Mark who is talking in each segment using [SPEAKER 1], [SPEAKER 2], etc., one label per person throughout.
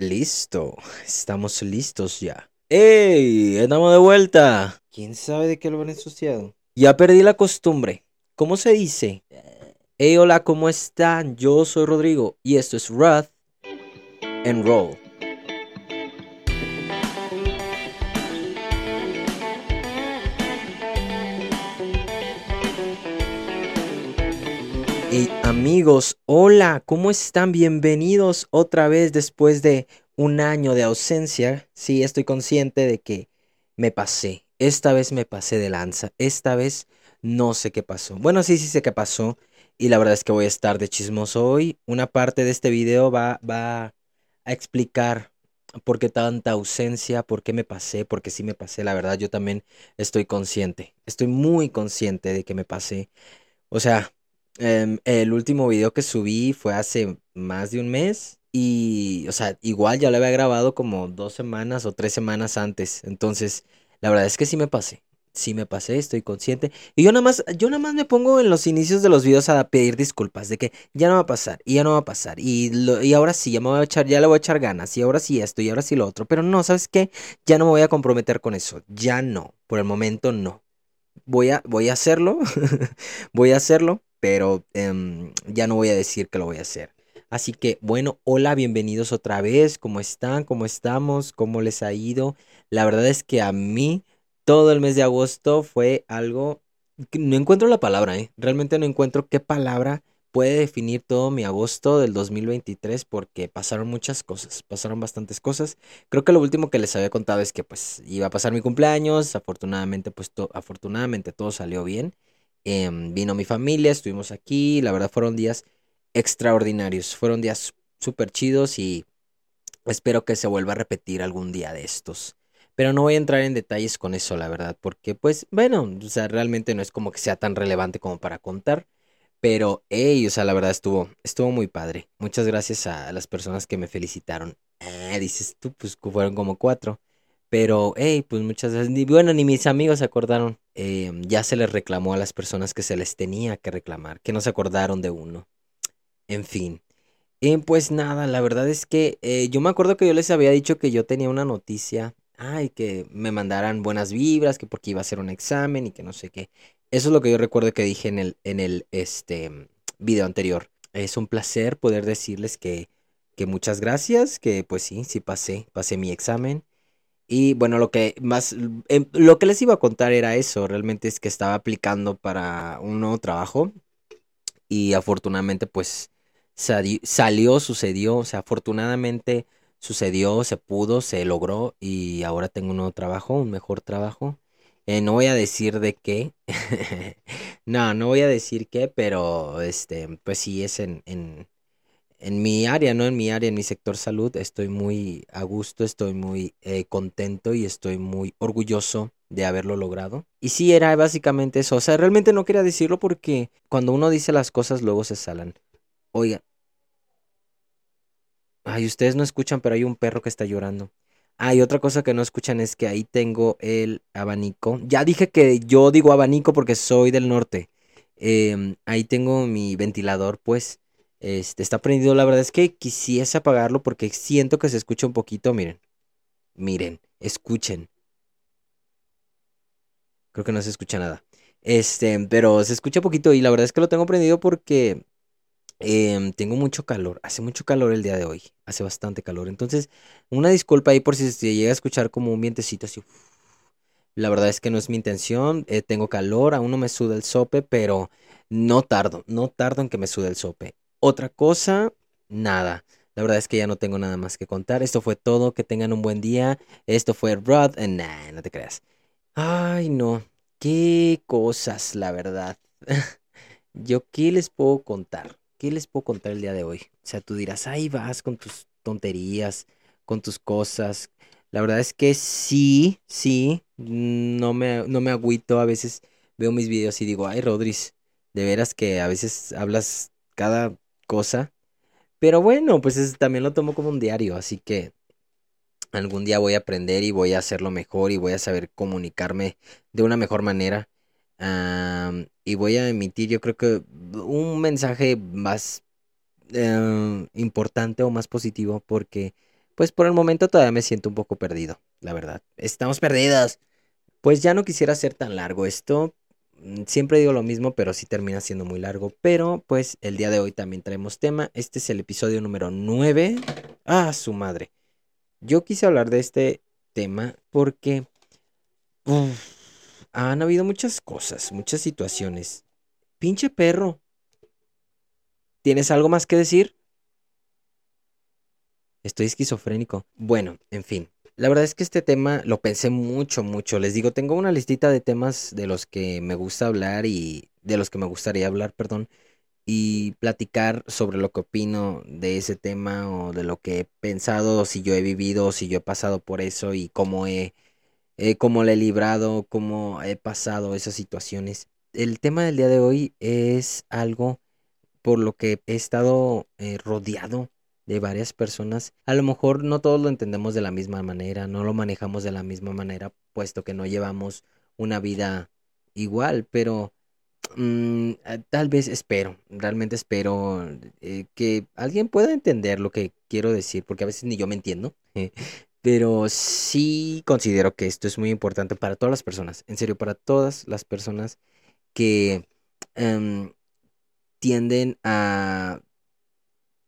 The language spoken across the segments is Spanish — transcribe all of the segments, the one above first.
[SPEAKER 1] Listo, estamos listos ya. ¡Ey! Estamos de vuelta. ¿Quién sabe de qué lo han ensuciado? Ya perdí la costumbre. ¿Cómo se dice? Hey, hola, ¿cómo están? Yo soy Rodrigo y esto es Ruth and Roll. Amigos, hola, ¿cómo están? Bienvenidos otra vez después de un año de ausencia. Sí, estoy consciente de que me pasé. Esta vez me pasé de lanza. Esta vez no sé qué pasó. Bueno, sí, sí sé qué pasó. Y la verdad es que voy a estar de chismoso hoy. Una parte de este video va, va a explicar por qué tanta ausencia, por qué me pasé, porque sí me pasé. La verdad, yo también estoy consciente. Estoy muy consciente de que me pasé. O sea, Em, el último video que subí fue hace más de un mes. Y, o sea, igual ya lo había grabado como dos semanas o tres semanas antes. Entonces, la verdad es que sí me pasé. Sí me pasé, estoy consciente. Y yo nada más, yo nada más me pongo en los inicios de los videos a pedir disculpas de que ya no va a pasar, y ya no va a pasar. Y, y ahora sí, ya me voy a echar, ya le voy a echar ganas. Y ahora sí esto, y ahora sí lo otro. Pero no, ¿sabes qué? Ya no me voy a comprometer con eso. Ya no. Por el momento no. Voy a, voy a hacerlo. voy a hacerlo pero em, ya no voy a decir que lo voy a hacer. Así que bueno, hola, bienvenidos otra vez. ¿Cómo están? ¿Cómo estamos? ¿Cómo les ha ido? La verdad es que a mí todo el mes de agosto fue algo... No encuentro la palabra, ¿eh? Realmente no encuentro qué palabra puede definir todo mi agosto del 2023 porque pasaron muchas cosas, pasaron bastantes cosas. Creo que lo último que les había contado es que pues iba a pasar mi cumpleaños, afortunadamente pues afortunadamente todo salió bien. Em, vino mi familia, estuvimos aquí, la verdad fueron días extraordinarios, fueron días súper chidos y espero que se vuelva a repetir algún día de estos. Pero no voy a entrar en detalles con eso, la verdad, porque pues bueno, o sea, realmente no es como que sea tan relevante como para contar. Pero, hey, o sea, la verdad estuvo, estuvo muy padre. Muchas gracias a las personas que me felicitaron. Ah, dices tú, pues fueron como cuatro. Pero, hey, pues muchas ni bueno, ni mis amigos se acordaron. Em, ya se les reclamó a las personas que se les tenía que reclamar, que no se acordaron de uno. En fin. Eh, pues nada, la verdad es que eh, yo me acuerdo que yo les había dicho que yo tenía una noticia. Ay, que me mandaran buenas vibras, que porque iba a hacer un examen y que no sé qué. Eso es lo que yo recuerdo que dije en el, en el este, video anterior. Es un placer poder decirles que, que muchas gracias, que pues sí, sí pasé, pasé mi examen. Y bueno, lo que más, em, lo que les iba a contar era eso, realmente es que estaba aplicando para un nuevo trabajo y afortunadamente pues salió, sucedió, o sea, afortunadamente sucedió, se pudo, se logró y ahora tengo un nuevo trabajo, un mejor trabajo. Eh, no voy a decir de qué, no, no voy a decir qué, pero este, pues sí es en en mi área, no en mi área, en mi sector salud, estoy muy a gusto, estoy muy eh, contento y estoy muy orgulloso de haberlo logrado. Y sí, era básicamente eso. O sea, realmente no quería decirlo porque cuando uno dice las cosas luego se salan. Oiga. Ay, ustedes no escuchan, pero hay un perro que está llorando. Ah, y otra cosa que no escuchan es que ahí tengo el abanico. Ya dije que yo digo abanico porque soy del norte. Em, ahí tengo mi ventilador, pues. Este, está prendido. La verdad es que quisiese apagarlo porque siento que se escucha un poquito. Miren. Miren. Escuchen. Creo que no se escucha nada. Este, pero se escucha poquito y la verdad es que lo tengo prendido porque em, tengo mucho calor. Hace mucho calor el día de hoy. Hace bastante calor. Entonces, una disculpa ahí por si se llega a escuchar como un vientecito así. La verdad es que no es mi intención. Eh, tengo calor, aún no me suda el sope, pero no tardo, no tardo en que me sude el sope. Otra cosa, nada. La verdad es que ya no tengo nada más que contar. Esto fue todo. Que tengan un buen día. Esto fue Rod. Nah, no te creas. Ay, no. Qué cosas, la verdad. Yo, ¿qué les puedo contar? ¿Qué les puedo contar el día de hoy? O sea, tú dirás, ahí vas con tus tonterías, con tus cosas. La verdad es que sí, sí. No me, no me agüito. A veces veo mis videos y digo, ay, Rodríguez, de veras que a veces hablas cada cosa. Pero bueno, pues también lo tomo como un diario, así que algún día voy a aprender y voy a hacerlo mejor y voy a saber comunicarme de una mejor manera. y voy a emitir yo creo que un mensaje más em, importante o más positivo porque pues por el momento todavía me siento un poco perdido, la verdad. Estamos perdidos. Pues ya no quisiera ser tan largo esto. Mm, siempre digo lo mismo, pero sí termina siendo muy largo. Pero pues el día de hoy también traemos tema. Este es el episodio número 9. Ah, su madre. Yo quise hablar de este tema porque han habido muchas cosas, muchas situaciones. Pinche perro. ¿Tienes algo más que decir? Estoy esquizofrénico. Bueno, en fin. La verdad es que este tema lo pensé mucho, mucho. Les digo, tengo una listita de temas de los que me gusta hablar y de los que me gustaría hablar, perdón, y platicar sobre lo que opino de ese tema o de lo que he pensado, si yo he vivido, si yo he pasado por eso y cómo he, eh, cómo le he librado, cómo he pasado esas situaciones. El tema del día de hoy es algo por lo que he estado eh, rodeado de varias personas. A lo mejor no todos lo entendemos de la misma manera, no lo manejamos de la misma manera, puesto que no llevamos una vida igual, pero mm, ah, tal vez espero, realmente espero eh, que alguien pueda entender lo que quiero decir, porque a veces ni yo me entiendo. pero sí considero que esto es muy importante para todas las personas, en serio, para todas las personas que em, tienden a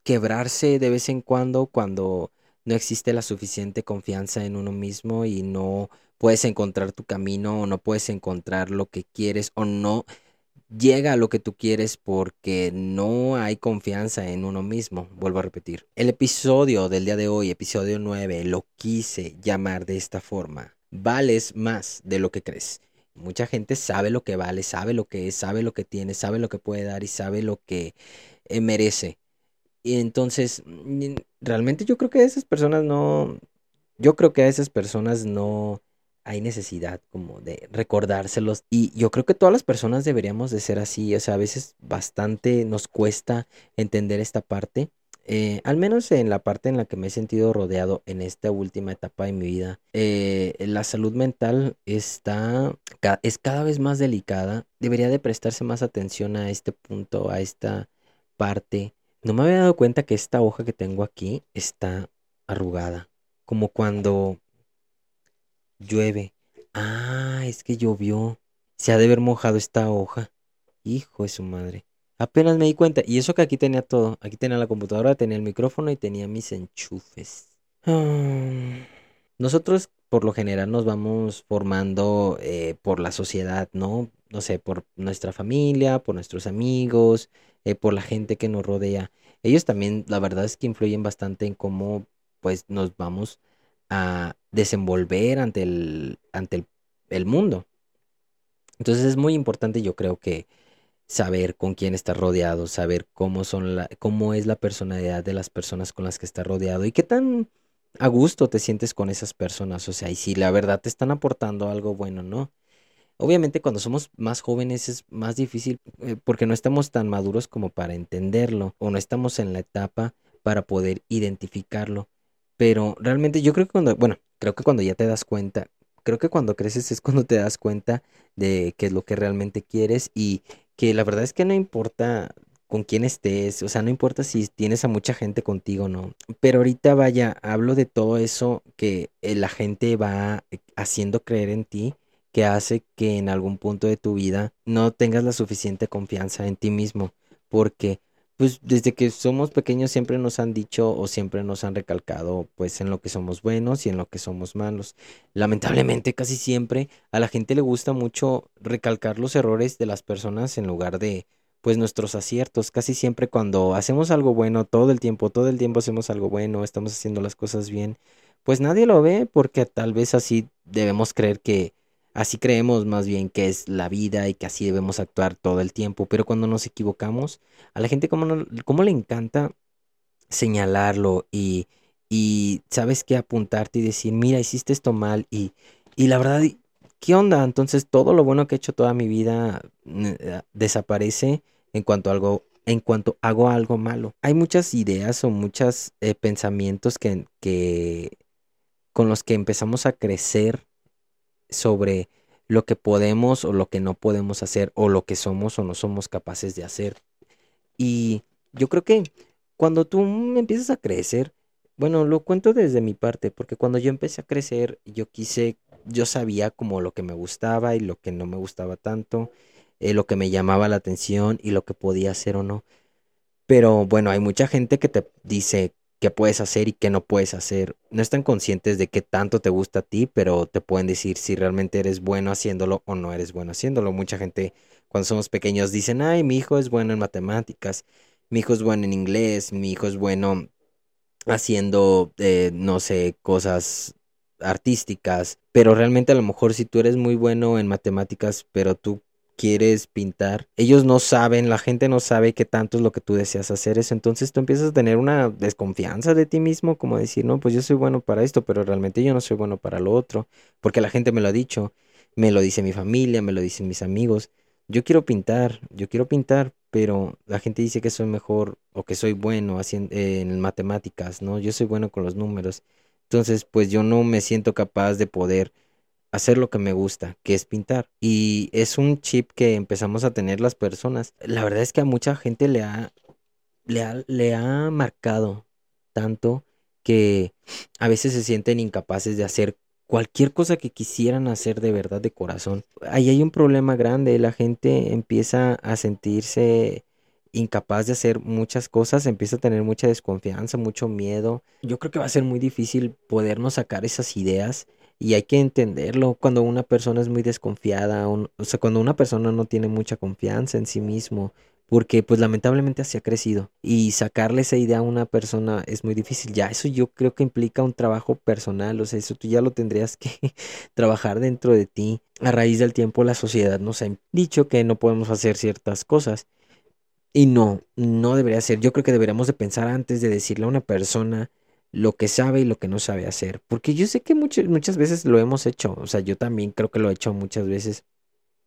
[SPEAKER 1] quebrarse de vez en cuando cuando no existe la suficiente confianza en uno mismo y no puedes encontrar tu camino o no puedes encontrar lo que quieres o no llega a lo que tú quieres porque no hay confianza en uno mismo. Vuelvo a repetir. El episodio del día de hoy, episodio 9, lo quise llamar de esta forma. Vales más de lo que crees. Mucha gente sabe lo que vale, sabe lo que es, sabe lo que tiene, sabe lo que puede dar y sabe lo que eh, merece. Y entonces, realmente yo creo que a esas personas no, yo creo que a esas personas no hay necesidad como de recordárselos. Y yo creo que todas las personas deberíamos de ser así. O sea, a veces bastante nos cuesta entender esta parte. Eh, al menos en la parte en la que me he sentido rodeado en esta última etapa de mi vida, eh, la salud mental está, es cada vez más delicada. Debería de prestarse más atención a este punto, a esta parte no me había dado cuenta que esta hoja que tengo aquí está arrugada. Como cuando llueve. Ah, es que llovió. Se ha de haber mojado esta hoja. Hijo de su madre. Apenas me di cuenta. Y eso que aquí tenía todo. Aquí tenía la computadora, tenía el micrófono y tenía mis enchufes. Ah. Nosotros por lo general nos vamos formando eh, por la sociedad, ¿no? No sé, por nuestra familia, por nuestros amigos, eh, por la gente que nos rodea. Ellos también, la verdad es que influyen bastante en cómo pues nos vamos a desenvolver ante el, ante el, mundo. Entonces es muy importante, yo creo que saber con quién estás rodeado, saber cómo son la, cómo es la personalidad de las personas con las que estás rodeado y qué tan a gusto te sientes con esas personas, o sea, y si la verdad te están aportando algo bueno, ¿no? Obviamente cuando somos más jóvenes es más difícil eh, porque no estamos tan maduros como para entenderlo o no estamos en la etapa para poder identificarlo. Pero realmente yo creo que cuando, bueno, creo que cuando ya te das cuenta, creo que cuando creces es cuando te das cuenta de qué es lo que realmente quieres y que la verdad es que no importa con quién estés, o sea, no importa si tienes a mucha gente contigo o no. Pero ahorita vaya, hablo de todo eso que eh, la gente va haciendo creer en ti que hace que en algún punto de tu vida no tengas la suficiente confianza en ti mismo, porque pues desde que somos pequeños siempre nos han dicho o siempre nos han recalcado pues en lo que somos buenos y en lo que somos malos. Lamentablemente casi siempre a la gente le gusta mucho recalcar los errores de las personas en lugar de pues nuestros aciertos. Casi siempre cuando hacemos algo bueno, todo el tiempo, todo el tiempo hacemos algo bueno, estamos haciendo las cosas bien, pues nadie lo ve porque tal vez así debemos creer que Así creemos más bien que es la vida y que así debemos actuar todo el tiempo. Pero cuando nos equivocamos, a la gente como, le encanta señalarlo y, y sabes qué apuntarte y decir, mira, hiciste esto mal y, y la verdad, ¿qué onda? Entonces todo lo bueno que he hecho toda mi vida eh, desaparece en cuanto algo en cuanto hago algo malo. Hay muchas ideas o muchos eh, pensamientos que, que con los que empezamos a crecer sobre lo que podemos o lo que no podemos hacer o lo que somos o no somos capaces de hacer. Y yo creo que cuando tú empiezas a crecer, bueno, lo cuento desde mi parte, porque cuando yo empecé a crecer, yo quise, yo sabía como lo que me gustaba y lo que no me gustaba tanto, eh, lo que me llamaba la atención y lo que podía hacer o no. Pero bueno, hay mucha gente que te dice qué puedes hacer y qué no puedes hacer. No están conscientes de qué tanto te gusta a ti, pero te pueden decir si realmente eres bueno haciéndolo o no eres bueno haciéndolo. Mucha gente cuando somos pequeños dicen, ay, mi hijo es bueno en matemáticas, mi hijo es bueno en inglés, mi hijo es bueno haciendo, eh, no sé, cosas artísticas, pero realmente a lo mejor si tú eres muy bueno en matemáticas, pero tú quieres pintar, ellos no saben, la gente no sabe qué tanto es lo que tú deseas hacer eso, entonces tú empiezas a tener una desconfianza de ti mismo, como decir, no, pues yo soy bueno para esto, pero realmente yo no soy bueno para lo otro, porque la gente me lo ha dicho, me lo dice mi familia, me lo dicen mis amigos, yo quiero pintar, yo quiero pintar, pero la gente dice que soy mejor o que soy bueno haciendo, en matemáticas, ¿no? Yo soy bueno con los números, entonces pues yo no me siento capaz de poder hacer lo que me gusta, que es pintar. Y es un chip que empezamos a tener las personas. La verdad es que a mucha gente le ha, le ha, marcado tanto que a veces se sienten incapaces de hacer cualquier cosa que quisieran hacer de verdad de corazón. Ahí hay un problema grande, la gente empieza a sentirse incapaz de hacer muchas cosas, empieza a tener mucha desconfianza, mucho miedo. Yo creo que va a ser muy difícil podernos sacar esas ideas y hay que entenderlo cuando una persona es muy desconfiada, o sea, cuando una persona no tiene mucha confianza en sí mismo, porque pues lamentablemente así ha crecido y sacarle esa idea a una persona es muy difícil. Ya eso yo creo que implica un trabajo personal, o sea, eso tú ya lo tendrías que trabajar dentro de ti. A raíz del tiempo la sociedad nos ha dicho que no podemos hacer ciertas cosas. Y no, no debería ser. Yo creo que deberíamos de pensar antes de decirle a una persona lo que sabe y lo que no sabe hacer. Porque yo sé que muchas, muchas veces lo hemos hecho. O sea, yo también creo que lo he hecho muchas veces.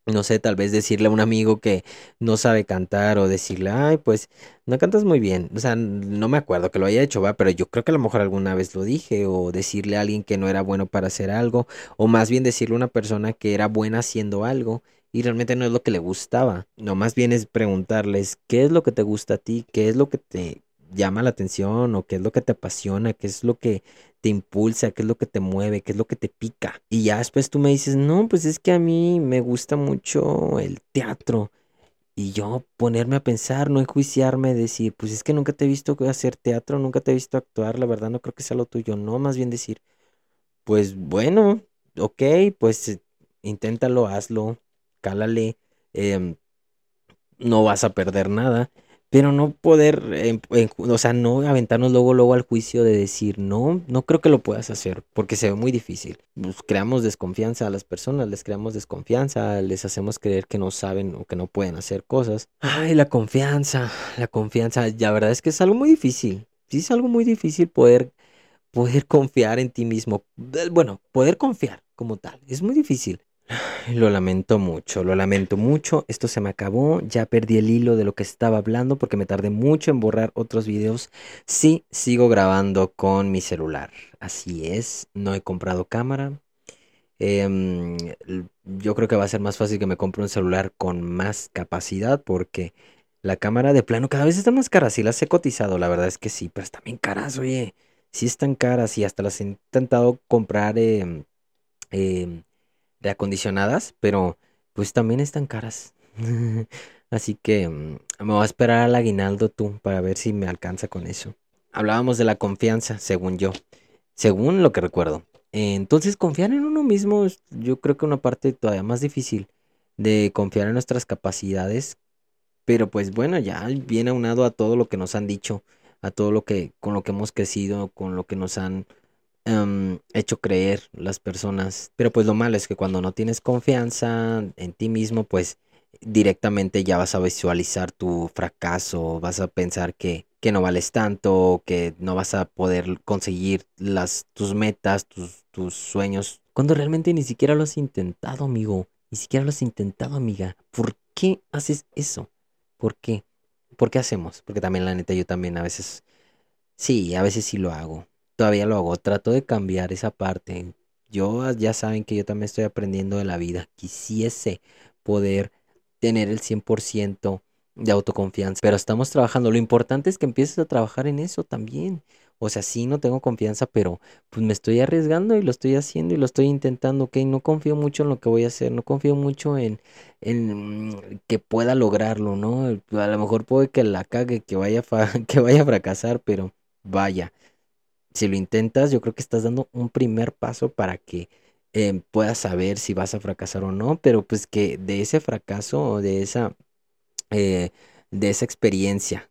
[SPEAKER 1] No sé, tal vez decirle a un amigo que no sabe cantar o decirle, ay, pues no cantas muy bien. O sea, no me acuerdo que lo haya hecho, va, pero yo creo que a lo mejor alguna vez lo dije. O decirle a alguien que no era bueno para hacer algo. O más bien decirle a una persona que era buena haciendo algo y realmente no es lo que le gustaba. No, más bien es preguntarles qué es lo que te gusta a ti, qué es lo que te llama la atención o qué es lo que te apasiona, qué es lo que te impulsa, qué es lo que te mueve, qué es lo que te pica. Y ya después tú me dices, no, pues es que a mí me gusta mucho el teatro. Y yo ponerme a pensar, no enjuiciarme, decir, pues es que nunca te he visto hacer teatro, nunca te he visto actuar, la verdad no creo que sea lo tuyo, no, más bien decir, pues bueno, ok, pues inténtalo, hazlo, cálale, em, no vas a perder nada pero no poder, o sea, no aventarnos luego, luego al juicio de decir, no, no creo que lo puedas hacer, porque se ve muy difícil. Pues creamos desconfianza a las personas, les creamos desconfianza, les hacemos creer que no saben o que no pueden hacer cosas. Ay, la confianza, la confianza, la verdad es que es algo muy difícil. Sí, es algo muy difícil poder, poder confiar en ti mismo. Bueno, poder confiar como tal, es muy difícil. Lo lamento mucho, lo lamento mucho. Esto se me acabó. Ya perdí el hilo de lo que estaba hablando porque me tardé mucho en borrar otros videos. Sí, sigo grabando con mi celular. Así es, no he comprado cámara. Em, yo creo que va a ser más fácil que me compre un celular con más capacidad porque la cámara de plano cada vez está más cara. Sí las he cotizado, la verdad es que sí, pero están bien caras, oye. Sí están caras y hasta las he intentado comprar. Eh, acondicionadas, pero pues también están caras. Así que mm, me voy a esperar al aguinaldo tú para ver si me alcanza con eso. Hablábamos de la confianza, según yo, según lo que recuerdo. Entonces, confiar en uno mismo, yo creo que una parte todavía más difícil de confiar en nuestras capacidades. Pero pues bueno, ya viene aunado a todo lo que nos han dicho, a todo lo que, con lo que hemos crecido, con lo que nos han Em, hecho creer las personas. Pero pues lo malo es que cuando no tienes confianza en ti mismo, pues directamente ya vas a visualizar tu fracaso, vas a pensar que, que no vales tanto, que no vas a poder conseguir las, tus metas, tus, tus sueños, cuando realmente ni siquiera lo has intentado, amigo, ni siquiera lo has intentado, amiga. ¿Por qué haces eso? ¿Por qué? ¿Por qué hacemos? Porque también la neta yo también a veces, sí, a veces sí lo hago todavía lo hago, trato de cambiar esa parte. Yo ah, ya saben que yo también estoy aprendiendo de la vida. Quisiese poder tener el 100% de autoconfianza, pero estamos trabajando. Lo importante es que empieces a trabajar en eso también. O sea, sí, no tengo confianza, pero pues me estoy arriesgando y lo estoy haciendo y lo estoy intentando, ¿ok? No confío mucho en lo que voy a hacer, no confío mucho en, en mm, que pueda lograrlo, ¿no? A lo mejor puede que la cague, que vaya, que vaya a fracasar, pero vaya, si lo intentas, yo creo que estás dando un primer paso para que eh, puedas saber si vas a fracasar o no, pero pues que de ese fracaso o de esa, eh, de esa experiencia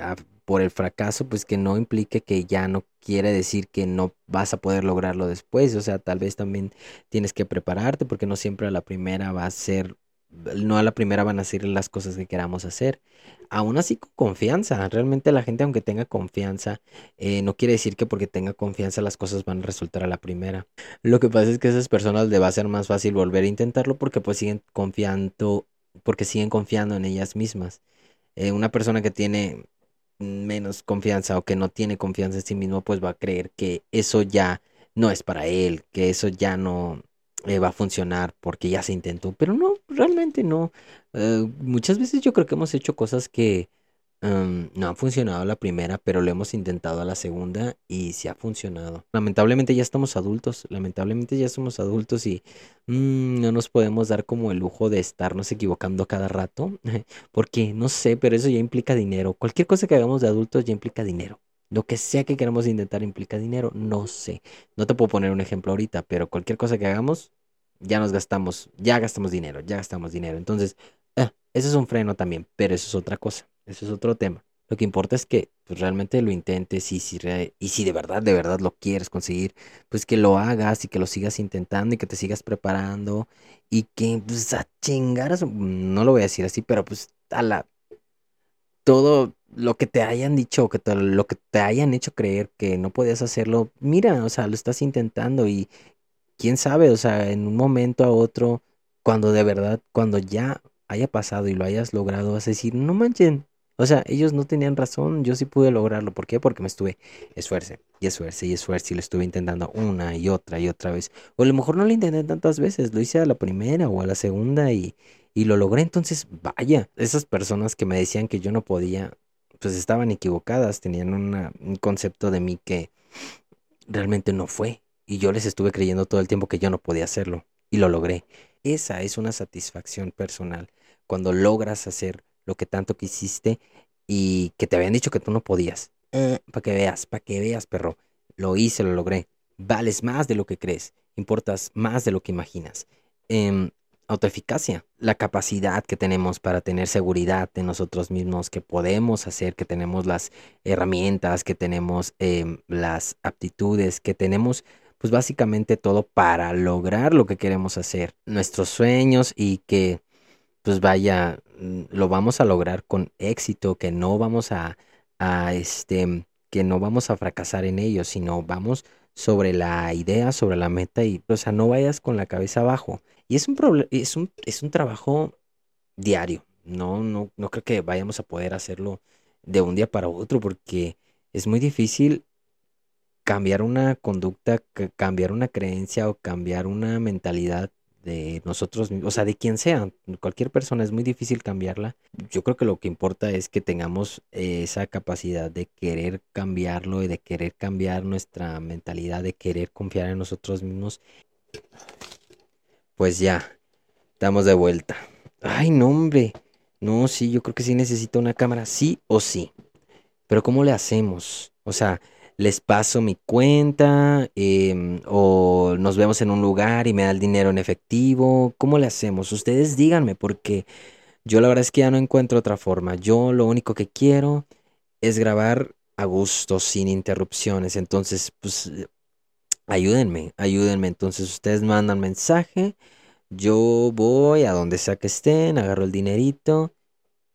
[SPEAKER 1] ah, por el fracaso, pues que no implique que ya no quiere decir que no vas a poder lograrlo después, o sea, tal vez también tienes que prepararte porque no siempre a la primera va a ser no a la primera van a ser las cosas que queramos hacer. Aún así con confianza. Realmente la gente aunque tenga confianza, eh, no quiere decir que porque tenga confianza las cosas van a resultar a la primera. Lo que pasa es que a esas personas le va a ser más fácil volver a intentarlo porque pues siguen confiando, porque siguen confiando en ellas mismas. Eh, una persona que tiene menos confianza o que no tiene confianza en sí mismo pues va a creer que eso ya no es para él, que eso ya no, eh, va a funcionar porque ya se intentó, pero no, realmente no. Eh, muchas veces yo creo que hemos hecho cosas que em, no han funcionado la primera, pero lo hemos intentado a la segunda y sí ha funcionado. Lamentablemente ya estamos adultos, lamentablemente ya somos adultos y mm, no nos podemos dar como el lujo de estarnos equivocando cada rato, porque no sé, pero eso ya implica dinero. Cualquier cosa que hagamos de adultos ya implica dinero. Lo que sea que queramos intentar implica dinero, no sé. No te puedo poner un ejemplo ahorita, pero cualquier cosa que hagamos, ya nos gastamos, ya gastamos dinero, ya gastamos dinero. Entonces, eh, eso es un freno también, pero eso es otra cosa, eso es otro tema. Lo que importa es que pues, realmente lo intentes y si, y si de verdad, de verdad lo quieres conseguir, pues que lo hagas y que lo sigas intentando y que te sigas preparando y que pues a chingar, no lo voy a decir así, pero pues a la... Todo lo que te hayan dicho, que lo que te hayan hecho creer que no podías hacerlo, mira, o sea, lo estás intentando y quién sabe, o sea, en un momento a otro, cuando de verdad, cuando ya haya pasado y lo hayas logrado, vas a decir, no manchen, o sea, ellos no tenían razón, yo sí pude lograrlo. ¿Por qué? Porque me estuve esfuerce y esfuerce y esfuerce y lo estuve intentando una y otra y otra vez. O a lo mejor no lo intenté tantas veces, lo hice a la primera o a la segunda y, y lo logré. Entonces, vaya, esas personas que me decían que yo no podía, pues estaban equivocadas, tenían un concepto de mí que realmente no fue. Y yo les estuve creyendo todo el tiempo que yo no podía hacerlo. Y lo logré. Esa es una satisfacción personal. Cuando logras hacer lo que tanto quisiste y que te habían dicho que tú no podías. Eh, para que veas, para que veas, perro. Lo hice, lo logré. Vales más de lo que crees. Importas más de lo que imaginas. Eh, autoeficacia, la capacidad que tenemos para tener seguridad de nosotros mismos, que podemos hacer, que tenemos las herramientas, que tenemos em, las aptitudes, que tenemos pues básicamente todo para lograr lo que queremos hacer, nuestros sueños y que pues vaya, mm, lo vamos a lograr con éxito, que no vamos a, este, que no vamos a fracasar en ello, sino vamos sobre la idea, sobre la meta y, o sea, no vayas con la cabeza abajo. Y es un, es un, es un trabajo diario. No, no, no creo que vayamos a poder hacerlo de un día para otro porque es muy difícil cambiar una conducta, cambiar una creencia o cambiar una mentalidad de nosotros mismos, o sea, de quien sea, cualquier persona es muy difícil cambiarla. Yo creo que lo que importa es que tengamos esa capacidad de querer cambiarlo y de querer cambiar nuestra mentalidad, de querer confiar en nosotros mismos. Pues ya, estamos de vuelta. Ay, no, hombre. No, sí, yo creo que sí necesito una cámara, sí o sí. Pero ¿cómo le hacemos? O sea, les paso mi cuenta em, o nos vemos en un lugar y me da el dinero en efectivo. ¿Cómo le hacemos? Ustedes díganme porque yo la verdad es que ya no encuentro otra forma. Yo lo único que quiero es grabar a gusto, sin interrupciones. Entonces, pues ayúdenme, ayúdenme. Entonces ustedes mandan mensaje, yo voy a donde sea que estén, agarro el dinerito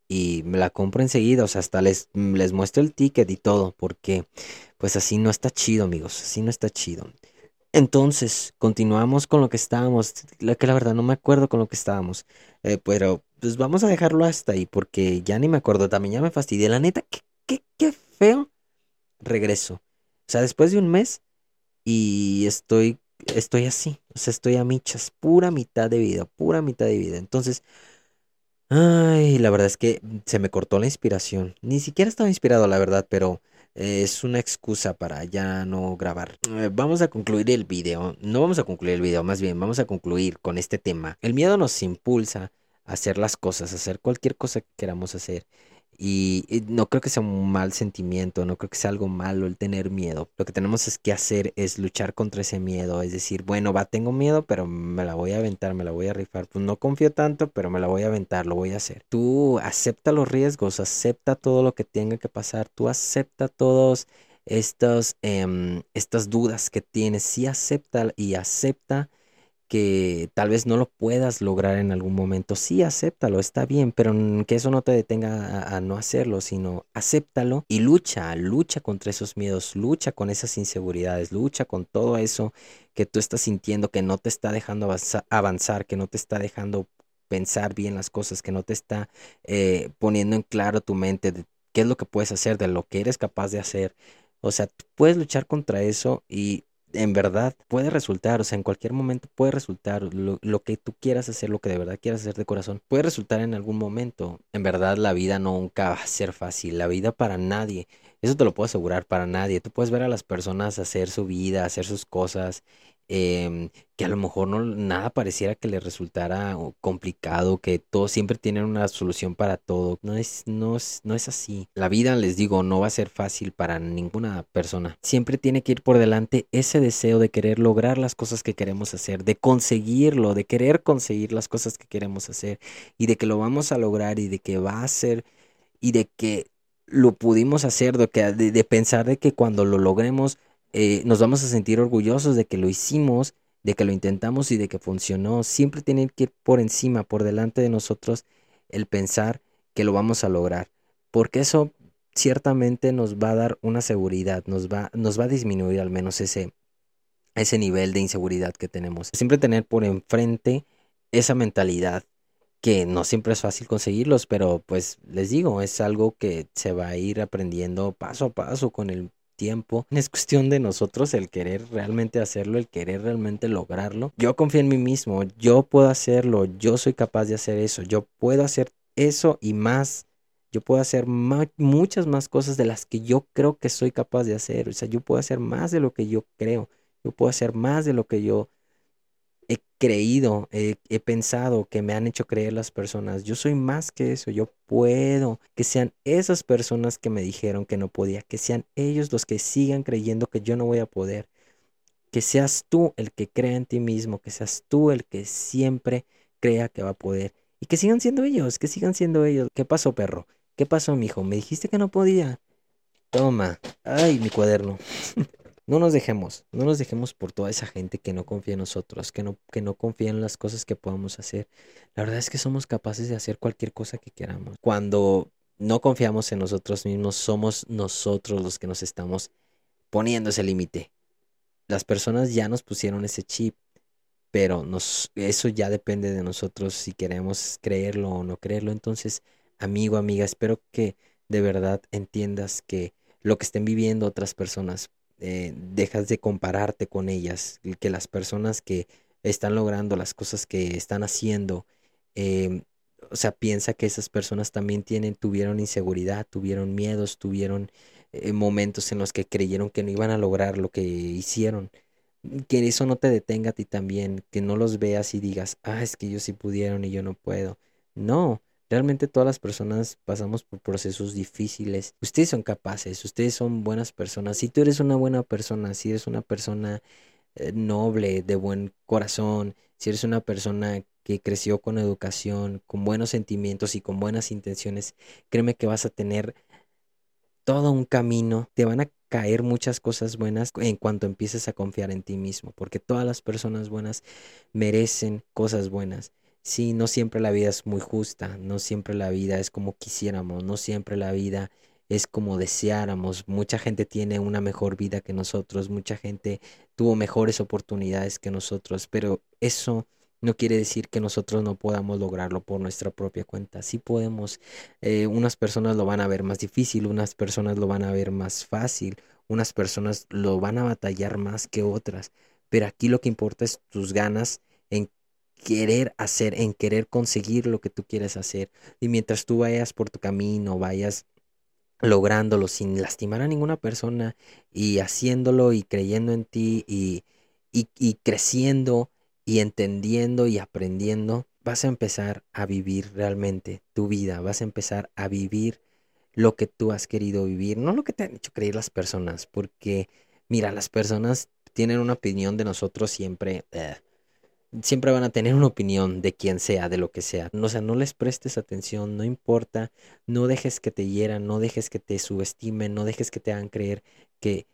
[SPEAKER 1] y me la compro enseguida. O sea, hasta les, les muestro el ticket y todo, porque pues así no está chido, amigos, así no está chido. Entonces, continuamos con lo que estábamos, la que la verdad no me acuerdo con lo que estábamos, eh, pero pues vamos a dejarlo hasta ahí porque ya ni me acuerdo, también ya me fastidié, la neta, qué, qué, qué feo regreso. O sea, después de un mes y estoy, estoy así, o sea, estoy a michas, pura mitad de vida, pura mitad de vida. Entonces, ay, la verdad es que se me cortó la inspiración. Ni siquiera estaba inspirado, la verdad, pero es una excusa para ya no grabar. Eh, vamos a concluir el video. No vamos a concluir el video, más bien vamos a concluir con este tema. El miedo nos impulsa a hacer las cosas, a hacer cualquier cosa que queramos hacer. Y, no creo que sea un mal sentimiento, no creo que sea algo malo el tener miedo. Lo que tenemos es que hacer es luchar contra ese miedo, es decir, bueno, va, tengo miedo, pero me la voy a aventar, me la voy a rifar. Pues no confío tanto, pero me la voy a aventar, lo voy a hacer. Tú acepta los riesgos, acepta todo lo que tenga que pasar, tú acepta todos estos, em, estas dudas que tienes, sí acepta y acepta que tal vez no lo puedas lograr en algún momento, sí, acéptalo, está bien, pero que eso no te detenga a, no hacerlo, sino acéptalo y lucha, lucha contra esos miedos, lucha con esas inseguridades, lucha con todo eso que tú estás sintiendo que no te está dejando avanzar, que no te está dejando pensar bien las cosas, que no te está eh, poniendo en claro tu mente de qué es lo que puedes hacer, de lo que eres capaz de hacer. O sea, puedes luchar contra eso y en verdad puede resultar, o sea, en cualquier momento puede resultar lo, que tú quieras hacer, lo que de verdad quieras hacer de corazón, puede resultar en algún momento. En verdad la vida nunca va a ser fácil, la vida para nadie, eso te lo puedo asegurar, para nadie. Tú puedes ver a las personas hacer su vida, hacer sus cosas Em, que a lo mejor no nada pareciera que le resultara complicado, que todos siempre tienen una solución para todo. No es, no es, no es así. La vida, les digo, no va a ser fácil para ninguna persona. Siempre tiene que ir por delante ese deseo de querer lograr las cosas que queremos hacer, de conseguirlo, de querer conseguir las cosas que queremos hacer y de que lo vamos a lograr y de que va a ser y de que lo pudimos hacer, de, que, de pensar de que cuando lo logremos eh, nos vamos a sentir orgullosos de que lo hicimos, de que lo intentamos y de que funcionó. Siempre tiene que ir por encima, por delante de nosotros, el pensar que lo vamos a lograr. Porque eso ciertamente nos va a dar una seguridad, nos va, nos va a disminuir al menos ese, ese nivel de inseguridad que tenemos. Siempre tener por enfrente esa mentalidad que no siempre es fácil conseguirlos, pero pues les digo, es algo que se va a ir aprendiendo paso a paso con el tiempo. Es cuestión de nosotros el querer realmente hacerlo, el querer realmente lograrlo. Yo confío en mí mismo, yo puedo hacerlo, yo soy capaz de hacer eso, yo puedo hacer eso y más. Yo puedo hacer muchas más cosas de las que yo creo que soy capaz de hacer. O sea, yo puedo hacer más de lo que yo creo. Yo puedo hacer más de lo que yo creído, he, pensado, que me han hecho creer las personas. Yo soy más que eso, yo puedo. Que sean esas personas que me dijeron que no podía, que sean ellos los que sigan creyendo que yo no voy a poder. Que seas tú el que crea en ti mismo, que seas tú el que siempre crea que va a poder. Y que sigan siendo ellos, que sigan siendo ellos. ¿Qué pasó, perro? ¿Qué pasó, mijo? Me dijiste que no podía. Toma. Ay, mi cuaderno. No nos dejemos, no nos dejemos por toda esa gente que no confía en nosotros, que no, que no confía en las cosas que podamos hacer. La verdad es que somos capaces de hacer cualquier cosa que queramos. Cuando no confiamos en nosotros mismos, somos nosotros los que nos estamos poniendo ese límite. Las personas ya nos pusieron ese chip, pero nos, eso ya depende de nosotros si queremos creerlo o no creerlo. Entonces, amigo, amiga, espero que de verdad entiendas que lo que estén viviendo otras personas eh, dejas de compararte con ellas, que las personas que están logrando las cosas que están haciendo, em, o sea, piensa que esas personas también tienen, tuvieron inseguridad, tuvieron miedos, tuvieron eh, momentos en los que creyeron que no iban a lograr lo que hicieron. Que eso no te detenga a ti también, que no los veas y digas, ah, es que ellos sí pudieron y yo no puedo. No, Realmente todas las personas pasamos por procesos difíciles. Ustedes son capaces, ustedes son buenas personas. Si tú eres una buena persona, si eres una persona eh, noble, de buen corazón, si eres una persona que creció con educación, con buenos sentimientos y con buenas intenciones, créeme que vas a tener todo un camino, te van a caer muchas cosas buenas en cuanto empieces a confiar en ti mismo, porque todas las personas buenas merecen cosas buenas. Sí, no siempre la vida es muy justa, no siempre la vida es como quisiéramos, no siempre la vida es como deseáramos. Mucha gente tiene una mejor vida que nosotros, mucha gente tuvo mejores oportunidades que nosotros, pero eso no quiere decir que nosotros no podamos lograrlo por nuestra propia cuenta. Sí podemos, eh, unas personas lo van a ver más difícil, unas personas lo van a ver más fácil, unas personas lo van a batallar más que otras, pero aquí lo que importa es tus ganas querer hacer, en querer conseguir lo que tú quieres hacer. Y mientras tú vayas por tu camino, vayas lográndolo sin lastimar a ninguna persona y haciéndolo y creyendo en ti y, y, creciendo y entendiendo y aprendiendo, vas a empezar a vivir realmente tu vida, vas a empezar a vivir lo que tú has querido vivir, no lo que te han hecho creer las personas, porque mira, las personas tienen una opinión de nosotros siempre. Eh, siempre van a tener una opinión de quien sea, de lo que sea. O sea, no les prestes atención, no importa, no dejes que te hieran, no dejes que te subestimen, no dejes que te hagan creer que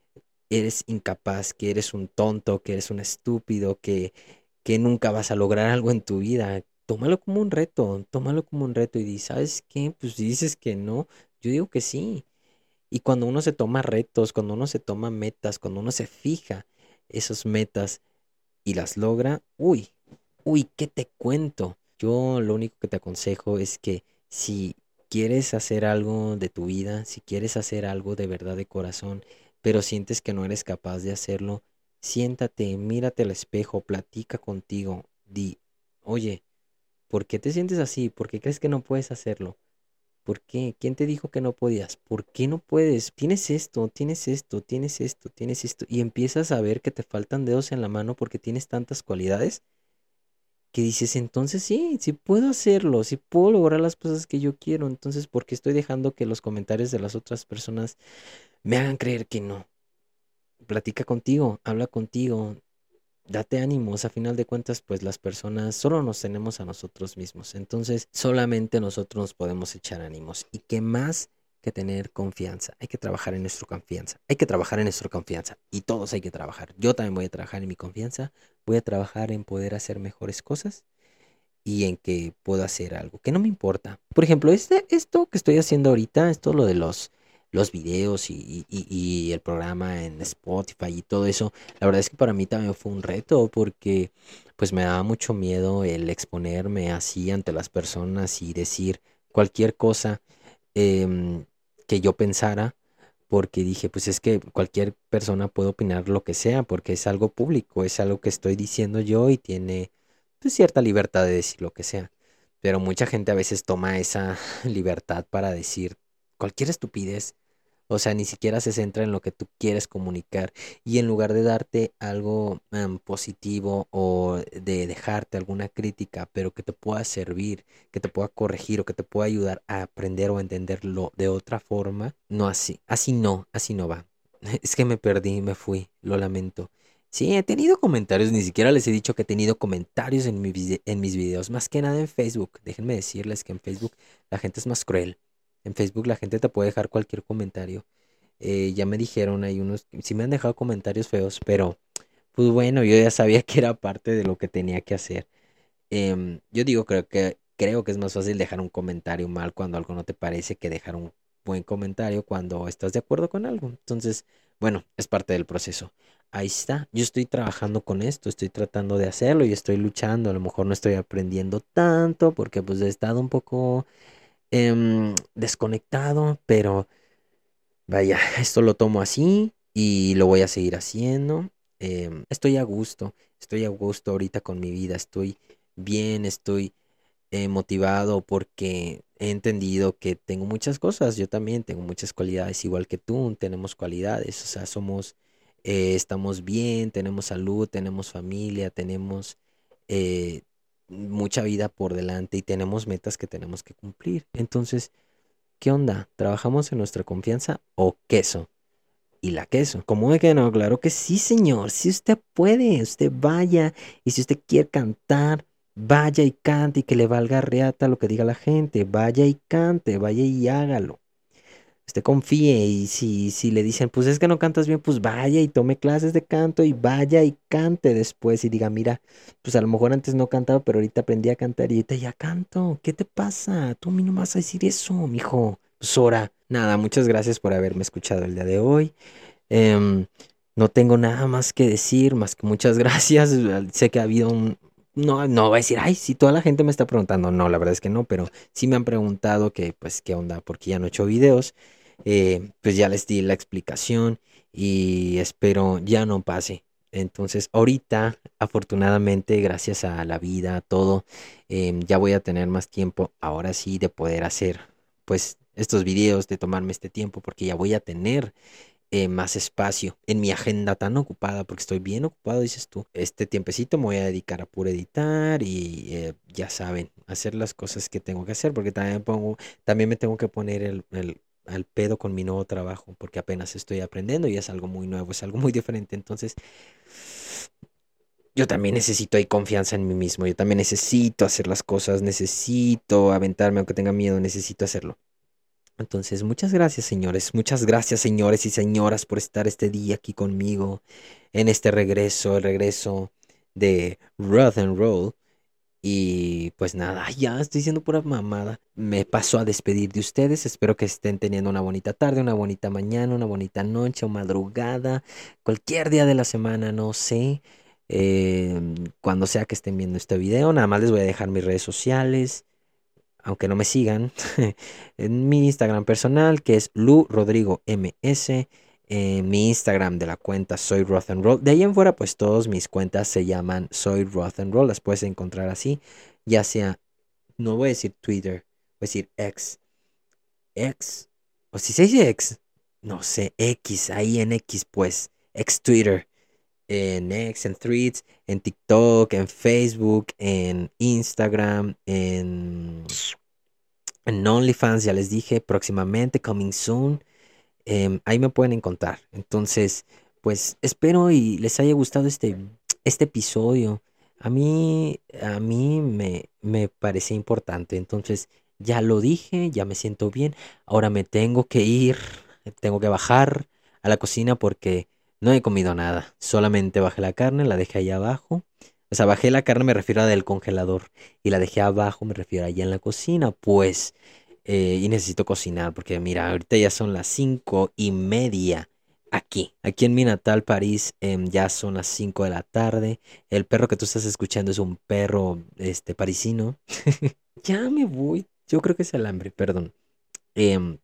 [SPEAKER 1] eres incapaz, que eres un tonto, que eres un estúpido, que, que nunca vas a lograr algo en tu vida. Tómalo como un reto, tómalo como un reto y di, ¿sabes qué? Pues dices que no, yo digo que sí. Y cuando uno se toma retos, cuando uno se toma metas, cuando uno se fija esas metas, y las logra, uy, uy, ¿qué te cuento? Yo lo único que te aconsejo es que si quieres hacer algo de tu vida, si quieres hacer algo de verdad de corazón, pero sientes que no eres capaz de hacerlo, siéntate, mírate al espejo, platica contigo, di, oye, ¿por qué te sientes así? ¿Por qué crees que no puedes hacerlo? ¿Por qué? ¿Quién te dijo que no podías? ¿Por qué no puedes? Tienes esto, tienes esto, tienes esto, tienes esto. Y empiezas a ver que te faltan dedos en la mano porque tienes tantas cualidades que dices, entonces sí, sí puedo hacerlo, sí puedo lograr las cosas que yo quiero. Entonces, ¿por qué estoy dejando que los comentarios de las otras personas me hagan creer que no? Platica contigo, habla contigo, date ánimos, a final de cuentas, pues las personas solo nos tenemos a nosotros mismos. Entonces, solamente nosotros nos podemos echar ánimos. ¿Y qué más que tener confianza? Hay que trabajar en nuestra confianza. Hay que trabajar en nuestra confianza. Y todos hay que trabajar. Yo también voy a trabajar en mi confianza. Voy a trabajar en poder hacer mejores cosas y en que puedo hacer algo que no me importa. Por ejemplo, este, esto que estoy haciendo ahorita, esto lo de los los videos y, el programa en Spotify y todo eso, la verdad es que para mí también fue un reto porque pues me daba mucho miedo el exponerme así ante las personas y decir cualquier cosa em, que yo pensara porque dije pues es que cualquier persona puede opinar lo que sea porque es algo público, es algo que estoy diciendo yo y tiene pues, cierta libertad de decir lo que sea. Pero mucha gente a veces toma esa libertad para decir cualquier estupidez o sea, ni siquiera se centra en lo que tú quieres comunicar. Y en lugar de darte algo em, positivo o de dejarte alguna crítica, pero que te pueda servir, que te pueda corregir o que te pueda ayudar a aprender o entenderlo de otra forma, no así. Así no, así no va. Es que me perdí, me fui, lo lamento. Sí, he tenido comentarios, ni siquiera les he dicho que he tenido comentarios en, mi en mis videos, más que nada en Facebook. Déjenme decirles que en Facebook la gente es más cruel. En Facebook la gente te puede dejar cualquier comentario. Eh, ya me dijeron, hay unos, sí me han dejado comentarios feos, pero pues bueno, yo ya sabía que era parte de lo que tenía que hacer. Em, yo digo, creo que, creo que es más fácil dejar un comentario mal cuando algo no te parece que dejar un buen comentario cuando estás de acuerdo con algo. Entonces, bueno, es parte del proceso. Ahí está, yo estoy trabajando con esto, estoy tratando de hacerlo y estoy luchando. A lo mejor no estoy aprendiendo tanto porque pues he estado un poco Em, desconectado, pero vaya, esto lo tomo así y lo voy a seguir haciendo. Em, estoy a gusto, estoy a gusto ahorita con mi vida, estoy bien, estoy eh, motivado porque he entendido que tengo muchas cosas, yo también tengo muchas cualidades, igual que tú, tenemos cualidades, o sea, somos, eh, estamos bien, tenemos salud, tenemos familia, tenemos eh, mucha vida por delante y tenemos metas que tenemos que cumplir. Entonces, ¿qué onda? ¿Trabajamos en nuestra confianza o queso? Y la queso. ¿Cómo de que no? Claro que sí, señor. Si usted puede, usted vaya. Y si usted quiere cantar, vaya y cante y que le valga reata lo que diga la gente. Vaya y cante, vaya y hágalo usted confíe y si, si le dicen, pues es que no cantas bien, pues vaya y tome clases de canto y vaya y cante después y diga, mira, pues a lo mejor antes no cantaba, pero ahorita aprendí a cantar y ahorita ya canto. ¿Qué te pasa? Tú a mí no vas a decir eso, mijo. Pues ahora, nada, muchas gracias por haberme escuchado el día de hoy. Em, no tengo nada más que decir, más que muchas gracias. Sé que ha habido un, no, no voy a decir, ay, si toda la gente me está preguntando. No, la verdad es que no, pero sí me han preguntado que, pues, qué onda, porque ya no he hecho videos. Eh, pues ya les di la explicación y espero ya no pase. Entonces, ahorita, afortunadamente, gracias a la vida, a todo, em, ya voy a tener más tiempo, ahora sí, de poder hacer, pues, estos videos, de tomarme este tiempo, porque ya voy a tener eh, más espacio en mi agenda tan ocupada, porque estoy bien ocupado, dices tú. Este tiempecito me voy a dedicar a puro editar y eh, ya saben, hacer las cosas que tengo que hacer, porque también pongo, también me tengo que poner el, el al pedo con mi nuevo trabajo, porque apenas estoy aprendiendo y es algo muy nuevo, es algo muy diferente. Entonces, yo también necesito ahí confianza en mí mismo, yo también necesito hacer las cosas, necesito aventarme aunque tenga miedo, necesito hacerlo. Entonces, muchas gracias, señores. Muchas gracias, señores y señoras, por estar este día aquí conmigo en este regreso, el regreso de Roth and Roll. Y pues nada, ya estoy diciendo pura mamada. Me paso a despedir de ustedes. Espero que estén teniendo una bonita tarde, una bonita mañana, una bonita noche o madrugada, cualquier día de la semana, no sé. Em, cuando sea que estén viendo este video, nada más les voy a dejar mis redes sociales aunque no me sigan, en mi Instagram personal, que es Lu Rodrigo mi Instagram de la cuenta Soy Roth and Roll. De ahí en fuera, pues todas mis cuentas se llaman Soy Roth and Roll. Las puedes encontrar así. Ya sea, no voy a decir Twitter, voy a decir X. X. O si se dice X. No sé, X. Ahí en X, pues. X Twitter en X, en Threads, en TikTok, en Facebook, en Instagram, en, en OnlyFans, ya les dije, próximamente, coming soon. Em, ahí me pueden encontrar. Entonces, pues espero y les haya gustado este, este episodio. A mí, a mí me, me parece importante. Entonces, ya lo dije, ya me siento bien. Ahora me tengo que ir, tengo que bajar a la cocina porque no he comido nada, solamente bajé la carne, la dejé ahí abajo. O sea, bajé la carne, me refiero a del congelador. Y la dejé abajo, me refiero allá en la cocina. Pues, eh, y necesito cocinar, porque mira, ahorita ya son las cinco y media aquí. Aquí en mi natal París em, ya son las cinco de la tarde. El perro que tú estás escuchando es un perro este, parisino. ya me voy. Yo creo que es el hambre, perdón. Em,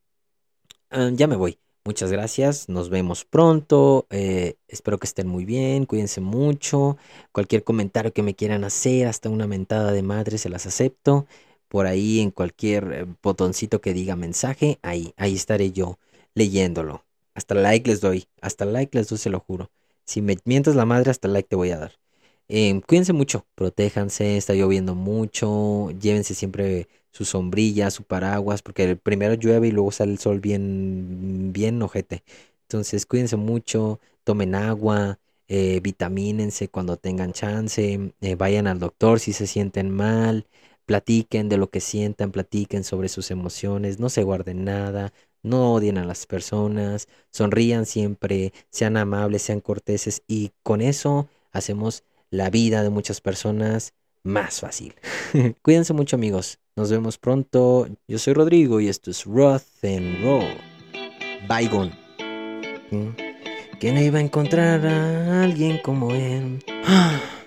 [SPEAKER 1] ah, ya me voy. Muchas gracias, nos vemos pronto, eh, espero que estén muy bien, cuídense mucho, cualquier comentario que me quieran hacer, hasta una mentada de madre se las acepto, por ahí en cualquier botoncito que diga mensaje, ahí, ahí estaré yo leyéndolo. Hasta like les doy, hasta like les doy, se lo juro. Si me mientas la madre, hasta like te voy a dar. Em, cuídense mucho, protéjanse, está lloviendo mucho, llévense siempre su sombrilla, su paraguas, porque primero llueve y luego sale el sol bien, bien ojete. Entonces cuídense mucho, tomen agua, eh, vitamínense cuando tengan chance, eh, vayan al doctor si se sienten mal, platiquen de lo que sientan, platiquen sobre sus emociones, no se guarden nada, no odien a las personas, sonrían siempre, sean amables, sean corteses y con eso hacemos la vida de muchas personas más fácil. Cuídense mucho amigos. Nos vemos pronto. Yo soy Rodrigo y esto es Roth and Roll. Bygone. ¿Mm? ¿Quién iba a encontrar a alguien como él?